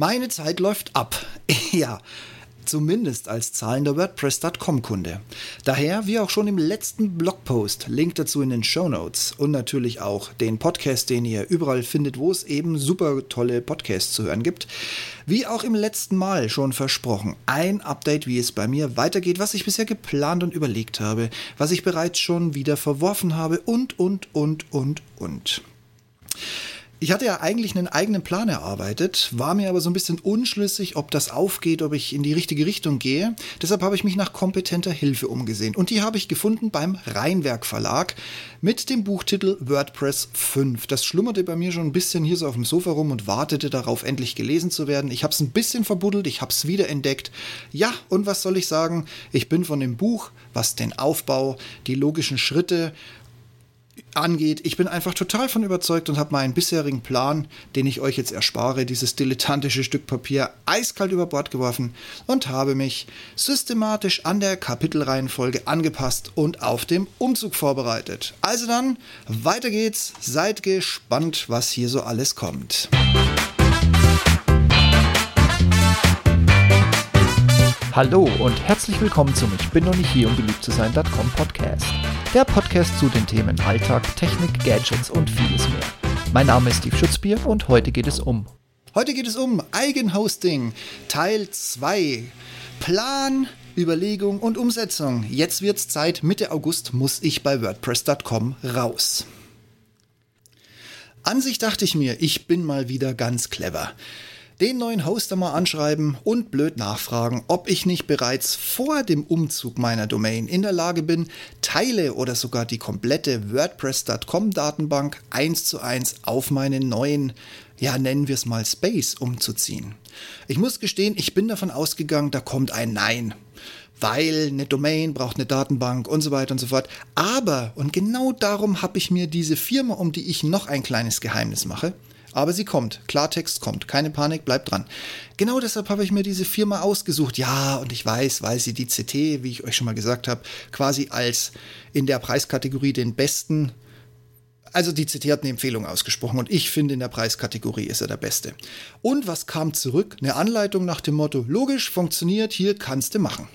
Meine Zeit läuft ab. ja, zumindest als zahlender WordPress.com-Kunde. Daher, wie auch schon im letzten Blogpost, Link dazu in den Show Notes und natürlich auch den Podcast, den ihr überall findet, wo es eben super tolle Podcasts zu hören gibt. Wie auch im letzten Mal schon versprochen, ein Update, wie es bei mir weitergeht, was ich bisher geplant und überlegt habe, was ich bereits schon wieder verworfen habe und, und, und, und, und. Ich hatte ja eigentlich einen eigenen Plan erarbeitet, war mir aber so ein bisschen unschlüssig, ob das aufgeht, ob ich in die richtige Richtung gehe. Deshalb habe ich mich nach kompetenter Hilfe umgesehen. Und die habe ich gefunden beim Rheinwerk Verlag mit dem Buchtitel WordPress 5. Das schlummerte bei mir schon ein bisschen hier so auf dem Sofa rum und wartete darauf, endlich gelesen zu werden. Ich habe es ein bisschen verbuddelt, ich habe es wiederentdeckt. Ja, und was soll ich sagen? Ich bin von dem Buch, was den Aufbau, die logischen Schritte angeht. Ich bin einfach total von überzeugt und habe meinen bisherigen Plan, den ich euch jetzt erspare, dieses dilettantische Stück Papier, eiskalt über Bord geworfen und habe mich systematisch an der Kapitelreihenfolge angepasst und auf dem Umzug vorbereitet. Also dann, weiter geht's. Seid gespannt, was hier so alles kommt. Hallo und herzlich willkommen zum Ich bin noch nicht hier, um beliebt zu sein.com Podcast. Der Podcast zu den Themen Alltag, Technik, Gadgets und vieles mehr. Mein Name ist Steve Schutzbier und heute geht es um. Heute geht es um Eigenhosting, Teil 2. Plan, Überlegung und Umsetzung. Jetzt wird's Zeit. Mitte August muss ich bei WordPress.com raus. An sich dachte ich mir, ich bin mal wieder ganz clever den neuen Hoster mal anschreiben und blöd nachfragen, ob ich nicht bereits vor dem Umzug meiner Domain in der Lage bin, Teile oder sogar die komplette WordPress.com Datenbank eins zu eins auf meinen neuen, ja nennen wir es mal Space umzuziehen. Ich muss gestehen, ich bin davon ausgegangen, da kommt ein Nein weil eine Domain braucht eine Datenbank und so weiter und so fort. Aber, und genau darum habe ich mir diese Firma, um die ich noch ein kleines Geheimnis mache, aber sie kommt. Klartext kommt. Keine Panik, bleibt dran. Genau deshalb habe ich mir diese Firma ausgesucht. Ja, und ich weiß, weil sie die CT, wie ich euch schon mal gesagt habe, quasi als in der Preiskategorie den besten also die CT hat eine Empfehlung ausgesprochen und ich finde in der Preiskategorie ist er der Beste. Und was kam zurück? Eine Anleitung nach dem Motto, logisch, funktioniert, hier kannst du machen.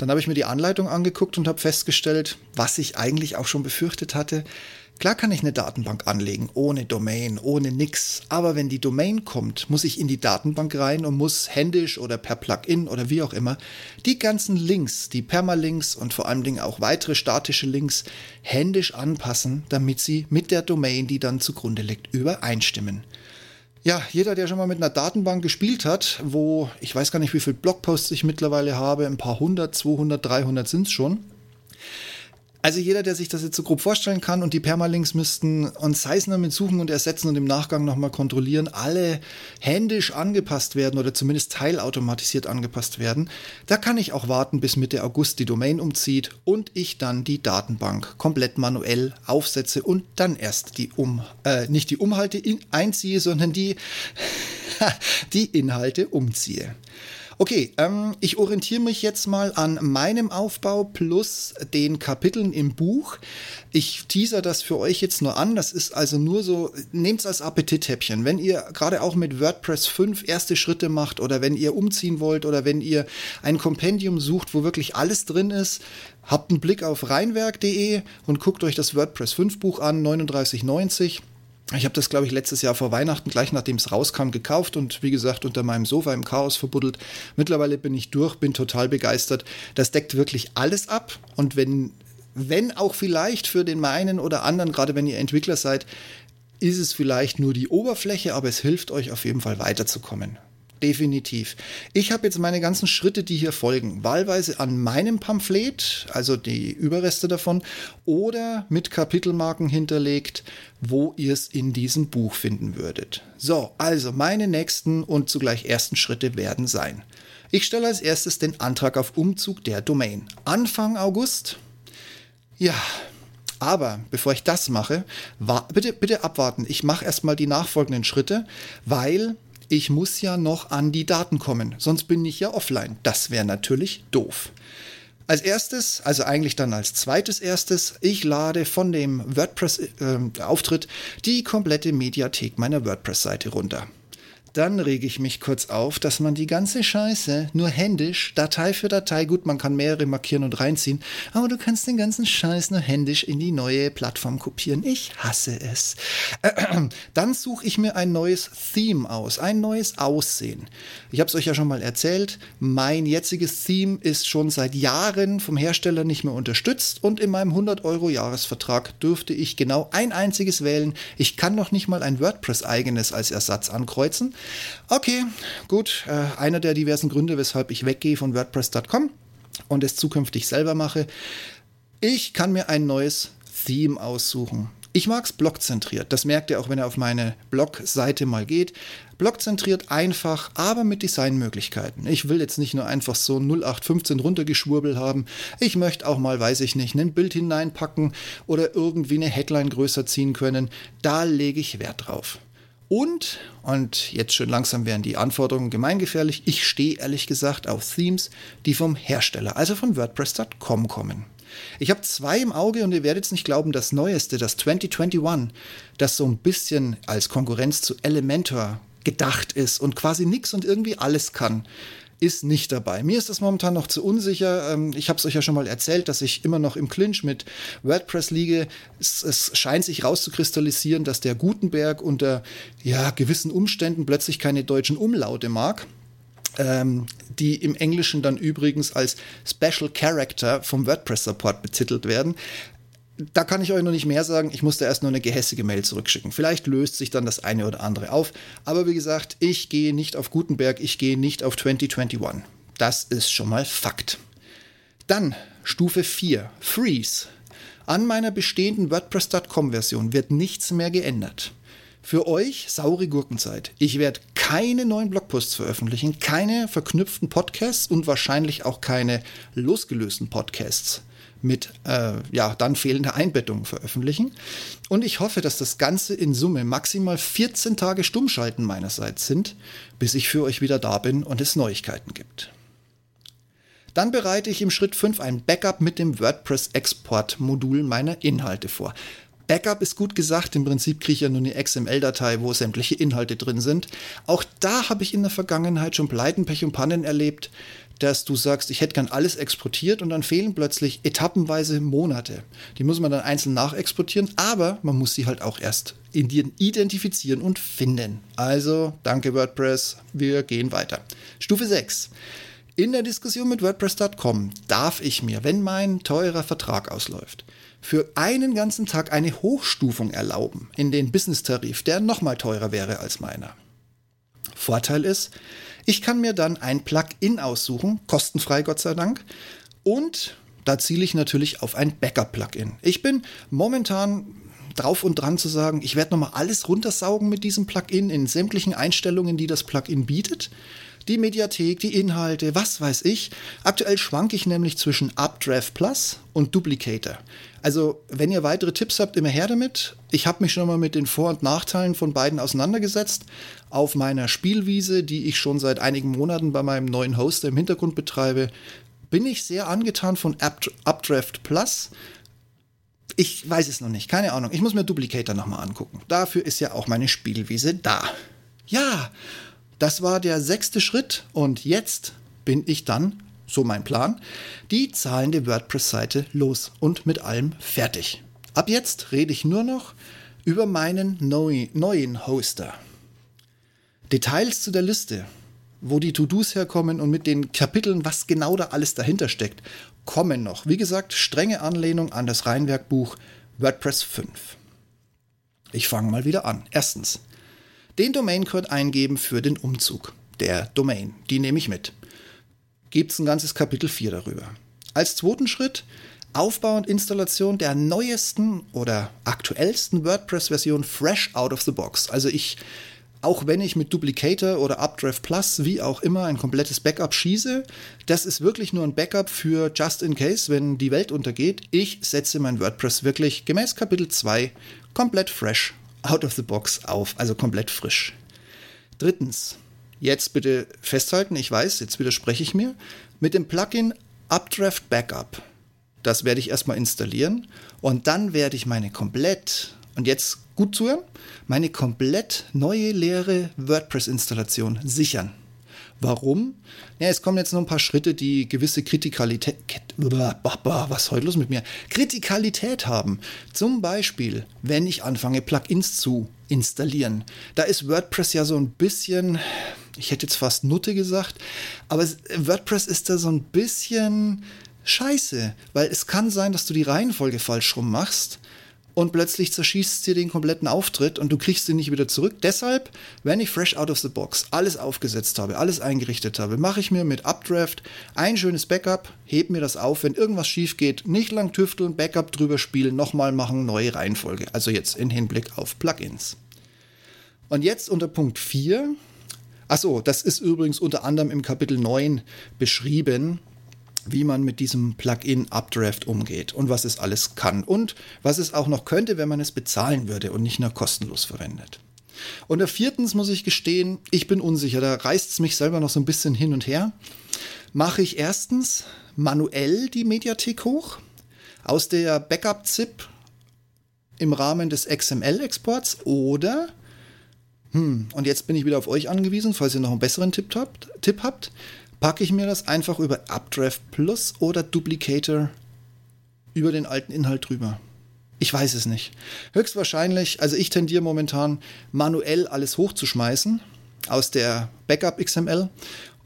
Dann habe ich mir die Anleitung angeguckt und habe festgestellt, was ich eigentlich auch schon befürchtet hatte, Klar kann ich eine Datenbank anlegen, ohne Domain, ohne nix. Aber wenn die Domain kommt, muss ich in die Datenbank rein und muss händisch oder per Plugin oder wie auch immer die ganzen Links, die Permalinks und vor allen Dingen auch weitere statische Links händisch anpassen, damit sie mit der Domain, die dann zugrunde liegt, übereinstimmen. Ja, jeder, der schon mal mit einer Datenbank gespielt hat, wo ich weiß gar nicht, wie viele Blogposts ich mittlerweile habe, ein paar hundert, 200, 300 sind es schon, also jeder, der sich das jetzt so grob vorstellen kann und die Permalinks müssten uns Sizener mit suchen und ersetzen und im Nachgang nochmal kontrollieren, alle händisch angepasst werden oder zumindest teilautomatisiert angepasst werden, da kann ich auch warten, bis Mitte August die Domain umzieht und ich dann die Datenbank komplett manuell aufsetze und dann erst die um, äh, nicht die Umhalte in, einziehe, sondern die, die Inhalte umziehe. Okay, ähm, ich orientiere mich jetzt mal an meinem Aufbau plus den Kapiteln im Buch. Ich teaser das für euch jetzt nur an. Das ist also nur so, nehmt es als Appetithäppchen. Wenn ihr gerade auch mit WordPress 5 erste Schritte macht oder wenn ihr umziehen wollt oder wenn ihr ein Kompendium sucht, wo wirklich alles drin ist, habt einen Blick auf reinwerk.de und guckt euch das WordPress 5 Buch an, 3990. Ich habe das, glaube ich, letztes Jahr vor Weihnachten, gleich nachdem es rauskam, gekauft und wie gesagt unter meinem Sofa im Chaos verbuddelt. Mittlerweile bin ich durch, bin total begeistert. Das deckt wirklich alles ab. Und wenn, wenn auch vielleicht für den meinen oder anderen, gerade wenn ihr Entwickler seid, ist es vielleicht nur die Oberfläche, aber es hilft euch auf jeden Fall weiterzukommen definitiv. Ich habe jetzt meine ganzen Schritte, die hier folgen, wahlweise an meinem Pamphlet, also die Überreste davon, oder mit Kapitelmarken hinterlegt, wo ihr es in diesem Buch finden würdet. So, also meine nächsten und zugleich ersten Schritte werden sein. Ich stelle als erstes den Antrag auf Umzug der Domain. Anfang August? Ja, aber bevor ich das mache, bitte, bitte abwarten. Ich mache erstmal die nachfolgenden Schritte, weil ich muss ja noch an die Daten kommen, sonst bin ich ja offline. Das wäre natürlich doof. Als erstes, also eigentlich dann als zweites erstes, ich lade von dem WordPress-Auftritt äh, die komplette Mediathek meiner WordPress-Seite runter. Dann rege ich mich kurz auf, dass man die ganze Scheiße nur händisch, Datei für Datei, gut, man kann mehrere markieren und reinziehen, aber du kannst den ganzen Scheiß nur händisch in die neue Plattform kopieren. Ich hasse es. Dann suche ich mir ein neues Theme aus, ein neues Aussehen. Ich habe es euch ja schon mal erzählt, mein jetziges Theme ist schon seit Jahren vom Hersteller nicht mehr unterstützt und in meinem 100 Euro Jahresvertrag dürfte ich genau ein einziges wählen. Ich kann noch nicht mal ein WordPress eigenes als Ersatz ankreuzen. Okay, gut. Äh, einer der diversen Gründe, weshalb ich weggehe von WordPress.com und es zukünftig selber mache. Ich kann mir ein neues Theme aussuchen. Ich mag es blockzentriert. Das merkt ihr auch, wenn ihr auf meine Blogseite mal geht. Blockzentriert einfach, aber mit Designmöglichkeiten. Ich will jetzt nicht nur einfach so 0815 runtergeschwurbel haben. Ich möchte auch mal, weiß ich nicht, ein Bild hineinpacken oder irgendwie eine Headline größer ziehen können. Da lege ich Wert drauf. Und, und jetzt schon langsam werden die Anforderungen gemeingefährlich, ich stehe ehrlich gesagt auf Themes, die vom Hersteller, also von WordPress.com kommen. Ich habe zwei im Auge und ihr werdet es nicht glauben, das neueste, das 2021, das so ein bisschen als Konkurrenz zu Elementor gedacht ist und quasi nichts und irgendwie alles kann ist nicht dabei. Mir ist das momentan noch zu unsicher. Ähm, ich habe es euch ja schon mal erzählt, dass ich immer noch im Clinch mit WordPress liege. Es, es scheint sich rauszukristallisieren, dass der Gutenberg unter ja, gewissen Umständen plötzlich keine deutschen Umlaute mag. Ähm, die im Englischen dann übrigens als Special Character vom WordPress Support betitelt werden da kann ich euch noch nicht mehr sagen. Ich musste erst nur eine gehässige Mail zurückschicken. Vielleicht löst sich dann das eine oder andere auf. Aber wie gesagt, ich gehe nicht auf Gutenberg, ich gehe nicht auf 2021. Das ist schon mal Fakt. Dann Stufe 4, Freeze. An meiner bestehenden WordPress.com-Version wird nichts mehr geändert. Für euch saure Gurkenzeit. Ich werde keine neuen Blogposts veröffentlichen, keine verknüpften Podcasts und wahrscheinlich auch keine losgelösten Podcasts mit äh, ja, dann fehlender Einbettung veröffentlichen. Und ich hoffe, dass das Ganze in Summe maximal 14 Tage Stummschalten meinerseits sind, bis ich für euch wieder da bin und es Neuigkeiten gibt. Dann bereite ich im Schritt 5 ein Backup mit dem WordPress-Export-Modul meiner Inhalte vor. Backup ist gut gesagt, im Prinzip kriege ich ja nur eine XML-Datei, wo sämtliche Inhalte drin sind. Auch da habe ich in der Vergangenheit schon Pleiten, Pech und Pannen erlebt dass du sagst, ich hätte gern alles exportiert und dann fehlen plötzlich etappenweise Monate. Die muss man dann einzeln nachexportieren, aber man muss sie halt auch erst identifizieren und finden. Also, danke WordPress, wir gehen weiter. Stufe 6. In der Diskussion mit WordPress.com darf ich mir, wenn mein teurer Vertrag ausläuft, für einen ganzen Tag eine Hochstufung erlauben in den Business-Tarif, der nochmal teurer wäre als meiner. Vorteil ist, ich kann mir dann ein Plugin aussuchen, kostenfrei Gott sei Dank. Und da ziele ich natürlich auf ein Backup-Plugin. Ich bin momentan drauf und dran zu sagen, ich werde nochmal alles runtersaugen mit diesem Plugin in sämtlichen Einstellungen, die das Plugin bietet. Die Mediathek, die Inhalte, was weiß ich. Aktuell schwanke ich nämlich zwischen Updraft Plus und Duplicator. Also, wenn ihr weitere Tipps habt, immer her damit. Ich habe mich schon mal mit den Vor- und Nachteilen von beiden auseinandergesetzt. Auf meiner Spielwiese, die ich schon seit einigen Monaten bei meinem neuen Hoster im Hintergrund betreibe, bin ich sehr angetan von Updraft Plus. Ich weiß es noch nicht, keine Ahnung. Ich muss mir Duplicator nochmal angucken. Dafür ist ja auch meine Spielwiese da. Ja, das war der sechste Schritt und jetzt bin ich dann so mein Plan, die zahlende WordPress-Seite los und mit allem fertig. Ab jetzt rede ich nur noch über meinen neu, neuen Hoster. Details zu der Liste, wo die To-Dos herkommen und mit den Kapiteln, was genau da alles dahinter steckt, kommen noch. Wie gesagt, strenge Anlehnung an das Rheinwerkbuch WordPress 5. Ich fange mal wieder an. Erstens, den Domaincode eingeben für den Umzug der Domain. Die nehme ich mit gibt es ein ganzes Kapitel 4 darüber. Als zweiten Schritt Aufbau und Installation der neuesten oder aktuellsten WordPress-Version fresh out of the box. Also ich, auch wenn ich mit Duplicator oder Updraft Plus, wie auch immer, ein komplettes Backup schieße, das ist wirklich nur ein Backup für just in case, wenn die Welt untergeht. Ich setze mein WordPress wirklich gemäß Kapitel 2 komplett fresh out of the box auf, also komplett frisch. Drittens, Jetzt bitte festhalten, ich weiß, jetzt widerspreche ich mir. Mit dem Plugin Updraft Backup, das werde ich erstmal installieren und dann werde ich meine komplett Und jetzt gut zuhören, meine komplett neue leere WordPress-Installation sichern. Warum? Ja, es kommen jetzt noch ein paar Schritte, die gewisse Kritikalität, was heute los mit mir? Kritikalität haben. Zum Beispiel, wenn ich anfange, Plugins zu installieren. Da ist WordPress ja so ein bisschen, ich hätte jetzt fast Nutte gesagt, aber WordPress ist da so ein bisschen scheiße, weil es kann sein, dass du die Reihenfolge falsch rum machst und plötzlich zerschießt sie den kompletten Auftritt und du kriegst sie nicht wieder zurück. Deshalb, wenn ich fresh out of the box alles aufgesetzt habe, alles eingerichtet habe, mache ich mir mit Updraft ein schönes Backup, heb mir das auf, wenn irgendwas schief geht, nicht lang tüfteln, Backup drüber spielen, nochmal machen, neue Reihenfolge. Also jetzt in Hinblick auf Plugins. Und jetzt unter Punkt 4. Achso, das ist übrigens unter anderem im Kapitel 9 beschrieben wie man mit diesem Plugin Updraft umgeht und was es alles kann und was es auch noch könnte, wenn man es bezahlen würde und nicht nur kostenlos verwendet. Und viertens muss ich gestehen, ich bin unsicher, da reißt es mich selber noch so ein bisschen hin und her. Mache ich erstens manuell die Mediathek hoch aus der Backup-ZIP im Rahmen des XML-Exports oder, hm, und jetzt bin ich wieder auf euch angewiesen, falls ihr noch einen besseren Tipp habt, Tipp habt packe ich mir das einfach über Updraft Plus oder Duplicator über den alten Inhalt drüber. Ich weiß es nicht. Höchstwahrscheinlich, also ich tendiere momentan manuell alles hochzuschmeißen aus der Backup XML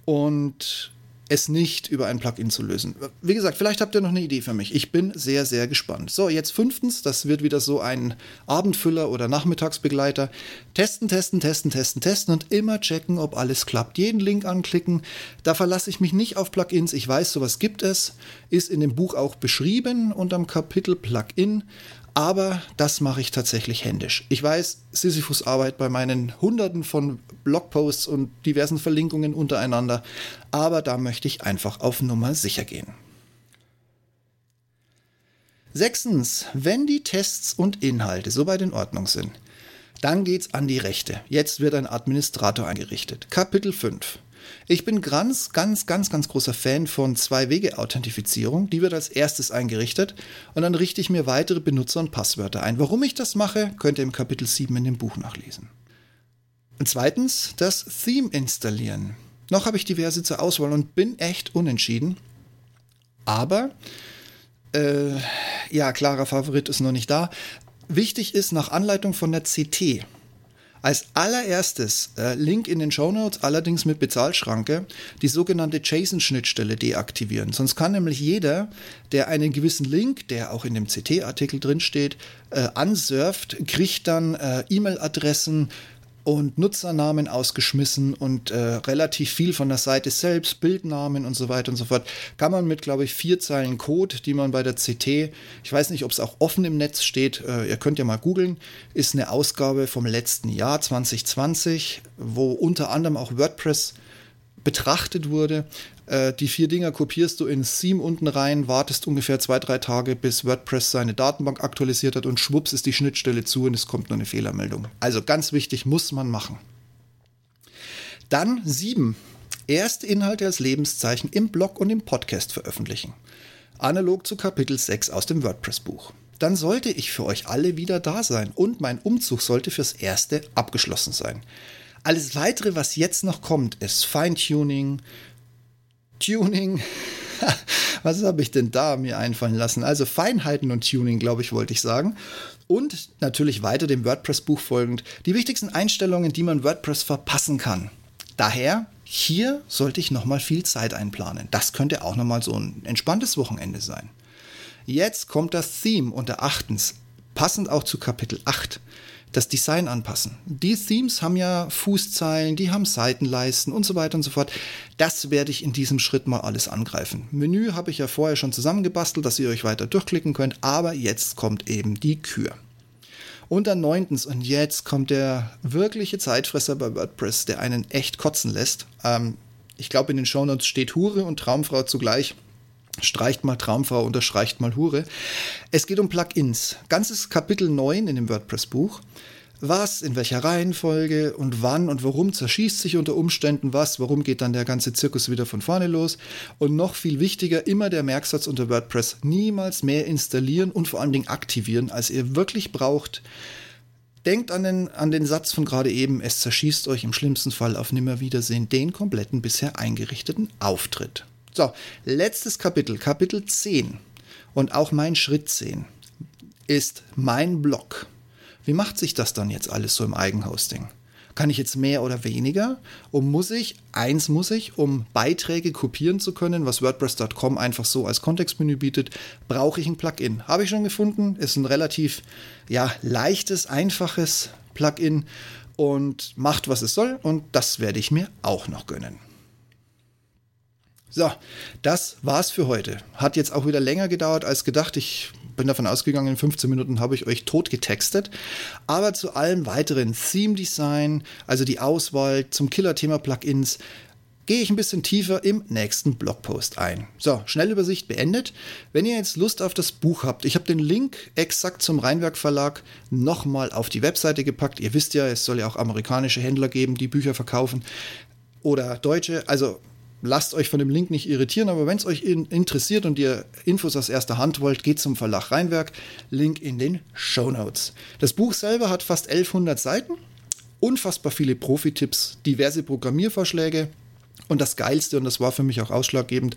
und es nicht über ein Plugin zu lösen. Wie gesagt, vielleicht habt ihr noch eine Idee für mich. Ich bin sehr, sehr gespannt. So, jetzt fünftens, das wird wieder so ein Abendfüller oder Nachmittagsbegleiter. Testen, testen, testen, testen, testen und immer checken, ob alles klappt. Jeden Link anklicken. Da verlasse ich mich nicht auf Plugins. Ich weiß, sowas gibt es. Ist in dem Buch auch beschrieben unterm Kapitel Plugin aber das mache ich tatsächlich händisch. Ich weiß, Sisyphus Arbeit bei meinen Hunderten von Blogposts und diversen Verlinkungen untereinander, aber da möchte ich einfach auf Nummer sicher gehen. Sechstens, wenn die Tests und Inhalte soweit in Ordnung sind, dann geht's an die Rechte. Jetzt wird ein Administrator eingerichtet. Kapitel 5. Ich bin ganz, ganz, ganz, ganz großer Fan von Zwei-Wege-Authentifizierung. Die wird als erstes eingerichtet und dann richte ich mir weitere Benutzer und Passwörter ein. Warum ich das mache, könnt ihr im Kapitel 7 in dem Buch nachlesen. Und zweitens, das Theme installieren. Noch habe ich diverse zur Auswahl und bin echt unentschieden. Aber, äh, ja, klarer Favorit ist noch nicht da. Wichtig ist nach Anleitung von der CT als allererstes, äh, Link in den Show Notes, allerdings mit Bezahlschranke, die sogenannte JSON-Schnittstelle deaktivieren. Sonst kann nämlich jeder, der einen gewissen Link, der auch in dem CT-Artikel drinsteht, äh, ansurft, kriegt dann äh, E-Mail-Adressen, und Nutzernamen ausgeschmissen und äh, relativ viel von der Seite selbst, Bildnamen und so weiter und so fort. Kann man mit, glaube ich, vier Zeilen Code, die man bei der CT, ich weiß nicht, ob es auch offen im Netz steht, äh, ihr könnt ja mal googeln, ist eine Ausgabe vom letzten Jahr 2020, wo unter anderem auch WordPress betrachtet wurde. Äh, die vier Dinger kopierst du in Theme unten rein, wartest ungefähr zwei, drei Tage, bis WordPress seine Datenbank aktualisiert hat und schwupps ist die Schnittstelle zu und es kommt nur eine Fehlermeldung. Also ganz wichtig, muss man machen. Dann sieben. Erste Inhalte als Lebenszeichen im Blog und im Podcast veröffentlichen. Analog zu Kapitel 6 aus dem WordPress-Buch. Dann sollte ich für euch alle wieder da sein und mein Umzug sollte fürs Erste abgeschlossen sein. Alles weitere, was jetzt noch kommt, ist Feintuning, Tuning. Was habe ich denn da mir einfallen lassen? Also Feinheiten und Tuning, glaube ich, wollte ich sagen. Und natürlich weiter dem WordPress-Buch folgend die wichtigsten Einstellungen, die man WordPress verpassen kann. Daher, hier sollte ich nochmal viel Zeit einplanen. Das könnte auch nochmal so ein entspanntes Wochenende sein. Jetzt kommt das Theme unter achtens, passend auch zu Kapitel 8 das Design anpassen. Die Themes haben ja Fußzeilen, die haben Seitenleisten und so weiter und so fort. Das werde ich in diesem Schritt mal alles angreifen. Menü habe ich ja vorher schon zusammengebastelt, dass ihr euch weiter durchklicken könnt, aber jetzt kommt eben die Kür. Und dann neuntens, und jetzt kommt der wirkliche Zeitfresser bei WordPress, der einen echt kotzen lässt. Ähm, ich glaube, in den Shownotes steht Hure und Traumfrau zugleich. Streicht mal Traumfrau, unterstreicht mal Hure. Es geht um Plugins. Ganzes Kapitel 9 in dem WordPress-Buch was, in welcher Reihenfolge und wann und warum zerschießt sich unter Umständen was, warum geht dann der ganze Zirkus wieder von vorne los. Und noch viel wichtiger, immer der Merksatz unter WordPress, niemals mehr installieren und vor allen Dingen aktivieren, als ihr wirklich braucht. Denkt an den, an den Satz von gerade eben, es zerschießt euch im schlimmsten Fall auf Nimmerwiedersehen den kompletten bisher eingerichteten Auftritt. So, letztes Kapitel, Kapitel 10 und auch mein Schritt 10 ist mein Blog. Wie macht sich das dann jetzt alles so im Eigenhosting? Kann ich jetzt mehr oder weniger? Und muss ich, eins muss ich, um Beiträge kopieren zu können, was WordPress.com einfach so als Kontextmenü bietet, brauche ich ein Plugin. Habe ich schon gefunden, ist ein relativ ja, leichtes, einfaches Plugin und macht, was es soll. Und das werde ich mir auch noch gönnen. So, das war's für heute. Hat jetzt auch wieder länger gedauert als gedacht. Ich bin davon ausgegangen, in 15 Minuten habe ich euch tot getextet. Aber zu allem weiteren Theme Design, also die Auswahl zum Killer-Thema Plugins, gehe ich ein bisschen tiefer im nächsten Blogpost ein. So, Schnellübersicht beendet. Wenn ihr jetzt Lust auf das Buch habt, ich habe den Link exakt zum Rheinwerk Verlag nochmal auf die Webseite gepackt. Ihr wisst ja, es soll ja auch amerikanische Händler geben, die Bücher verkaufen oder deutsche. Also lasst euch von dem Link nicht irritieren, aber wenn es euch in, interessiert und ihr Infos aus erster Hand wollt, geht zum Verlag Rheinwerk. Link in den Show Notes. Das Buch selber hat fast 1100 Seiten, unfassbar viele Profi-Tipps, diverse Programmiervorschläge und das Geilste, und das war für mich auch ausschlaggebend,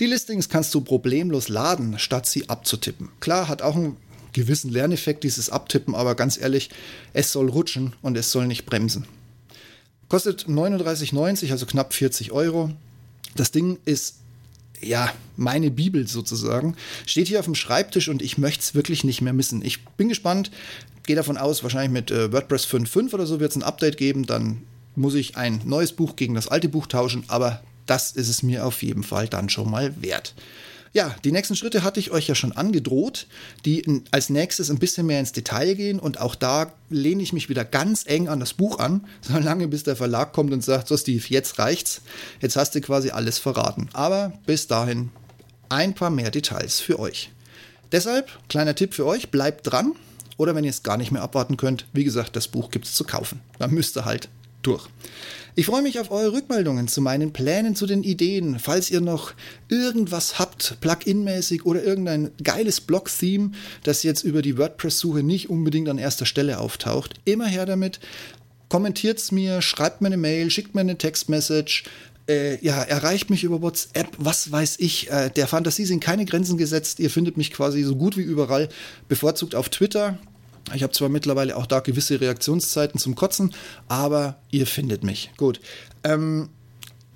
die Listings kannst du problemlos laden, statt sie abzutippen. Klar, hat auch einen gewissen Lerneffekt, dieses Abtippen, aber ganz ehrlich, es soll rutschen und es soll nicht bremsen. Kostet 39,90, also knapp 40 Euro. Das Ding ist ja, meine Bibel sozusagen, steht hier auf dem Schreibtisch und ich möchte es wirklich nicht mehr missen. Ich bin gespannt, gehe davon aus, wahrscheinlich mit äh, WordPress 5.5 oder so wird es ein Update geben, dann muss ich ein neues Buch gegen das alte Buch tauschen, aber das ist es mir auf jeden Fall dann schon mal wert. Ja, die nächsten Schritte hatte ich euch ja schon angedroht, die als nächstes ein bisschen mehr ins Detail gehen und auch da lehne ich mich wieder ganz eng an das Buch an, solange bis der Verlag kommt und sagt, so Steve, jetzt reicht's, jetzt hast du quasi alles verraten. Aber bis dahin ein paar mehr Details für euch. Deshalb, kleiner Tipp für euch, bleibt dran. Oder wenn ihr es gar nicht mehr abwarten könnt, wie gesagt, das Buch gibt es zu kaufen. Dann müsst ihr halt durch. Ich freue mich auf eure Rückmeldungen zu meinen Plänen, zu den Ideen. Falls ihr noch irgendwas habt, Plugin-mäßig oder irgendein geiles Blog-Theme, das jetzt über die WordPress-Suche nicht unbedingt an erster Stelle auftaucht, immer her damit. Kommentiert es mir, schreibt mir eine Mail, schickt mir eine Textmessage. Äh, ja, erreicht mich über WhatsApp, was weiß ich. Äh, der Fantasie sind keine Grenzen gesetzt. Ihr findet mich quasi so gut wie überall, bevorzugt auf Twitter. Ich habe zwar mittlerweile auch da gewisse Reaktionszeiten zum Kotzen, aber ihr findet mich. Gut. Ähm,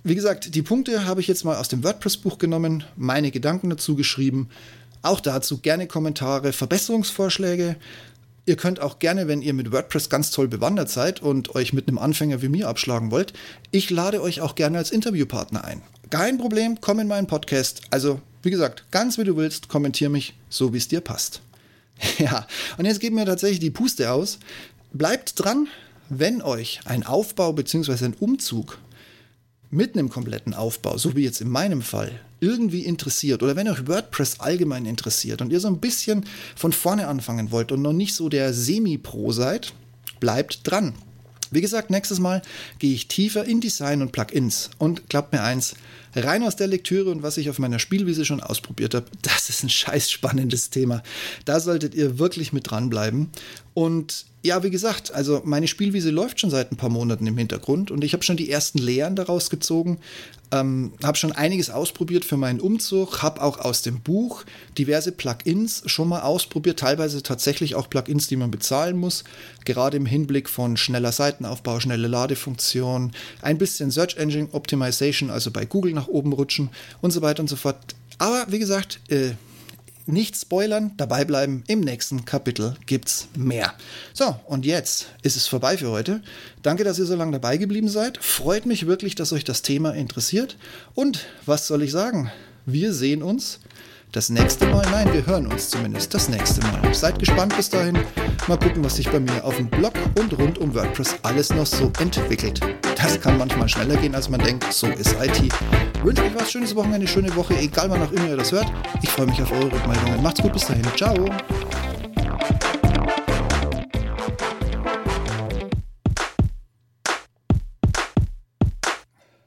wie gesagt, die Punkte habe ich jetzt mal aus dem WordPress-Buch genommen, meine Gedanken dazu geschrieben. Auch dazu gerne Kommentare, Verbesserungsvorschläge. Ihr könnt auch gerne, wenn ihr mit WordPress ganz toll bewandert seid und euch mit einem Anfänger wie mir abschlagen wollt, ich lade euch auch gerne als Interviewpartner ein. Kein Problem, komm in meinen Podcast. Also, wie gesagt, ganz wie du willst, kommentier mich, so wie es dir passt. Ja, und jetzt geht mir tatsächlich die Puste aus. Bleibt dran, wenn euch ein Aufbau bzw. ein Umzug mitten im kompletten Aufbau, so wie jetzt in meinem Fall, irgendwie interessiert oder wenn euch WordPress allgemein interessiert und ihr so ein bisschen von vorne anfangen wollt und noch nicht so der Semi-Pro seid, bleibt dran. Wie gesagt, nächstes Mal gehe ich tiefer in Design und Plugins und glaubt mir eins, rein aus der Lektüre und was ich auf meiner Spielwiese schon ausprobiert habe, das ist ein scheiß spannendes Thema. Da solltet ihr wirklich mit dranbleiben. Und ja, wie gesagt, also meine Spielwiese läuft schon seit ein paar Monaten im Hintergrund und ich habe schon die ersten Lehren daraus gezogen. Ähm, habe schon einiges ausprobiert für meinen Umzug, habe auch aus dem Buch diverse Plugins schon mal ausprobiert, teilweise tatsächlich auch Plugins, die man bezahlen muss, gerade im Hinblick von schneller Seitenaufbau, schnelle Ladefunktion, ein bisschen Search Engine Optimization, also bei Google nach oben rutschen und so weiter und so fort. Aber wie gesagt, äh, nicht spoilern, dabei bleiben. Im nächsten Kapitel gibt's mehr. So, und jetzt ist es vorbei für heute. Danke, dass ihr so lange dabei geblieben seid. Freut mich wirklich, dass euch das Thema interessiert. Und was soll ich sagen? Wir sehen uns das nächste Mal. Nein, wir hören uns zumindest das nächste Mal. Seid gespannt bis dahin. Mal gucken, was sich bei mir auf dem Blog und rund um WordPress alles noch so entwickelt. Das kann manchmal schneller gehen, als man denkt. So ist IT. Wünsche euch was schönes Wochenende, schöne Woche, egal wann auch immer ihr das hört. Ich freue mich auf eure Rückmeldungen. Macht's gut bis dahin. Ciao.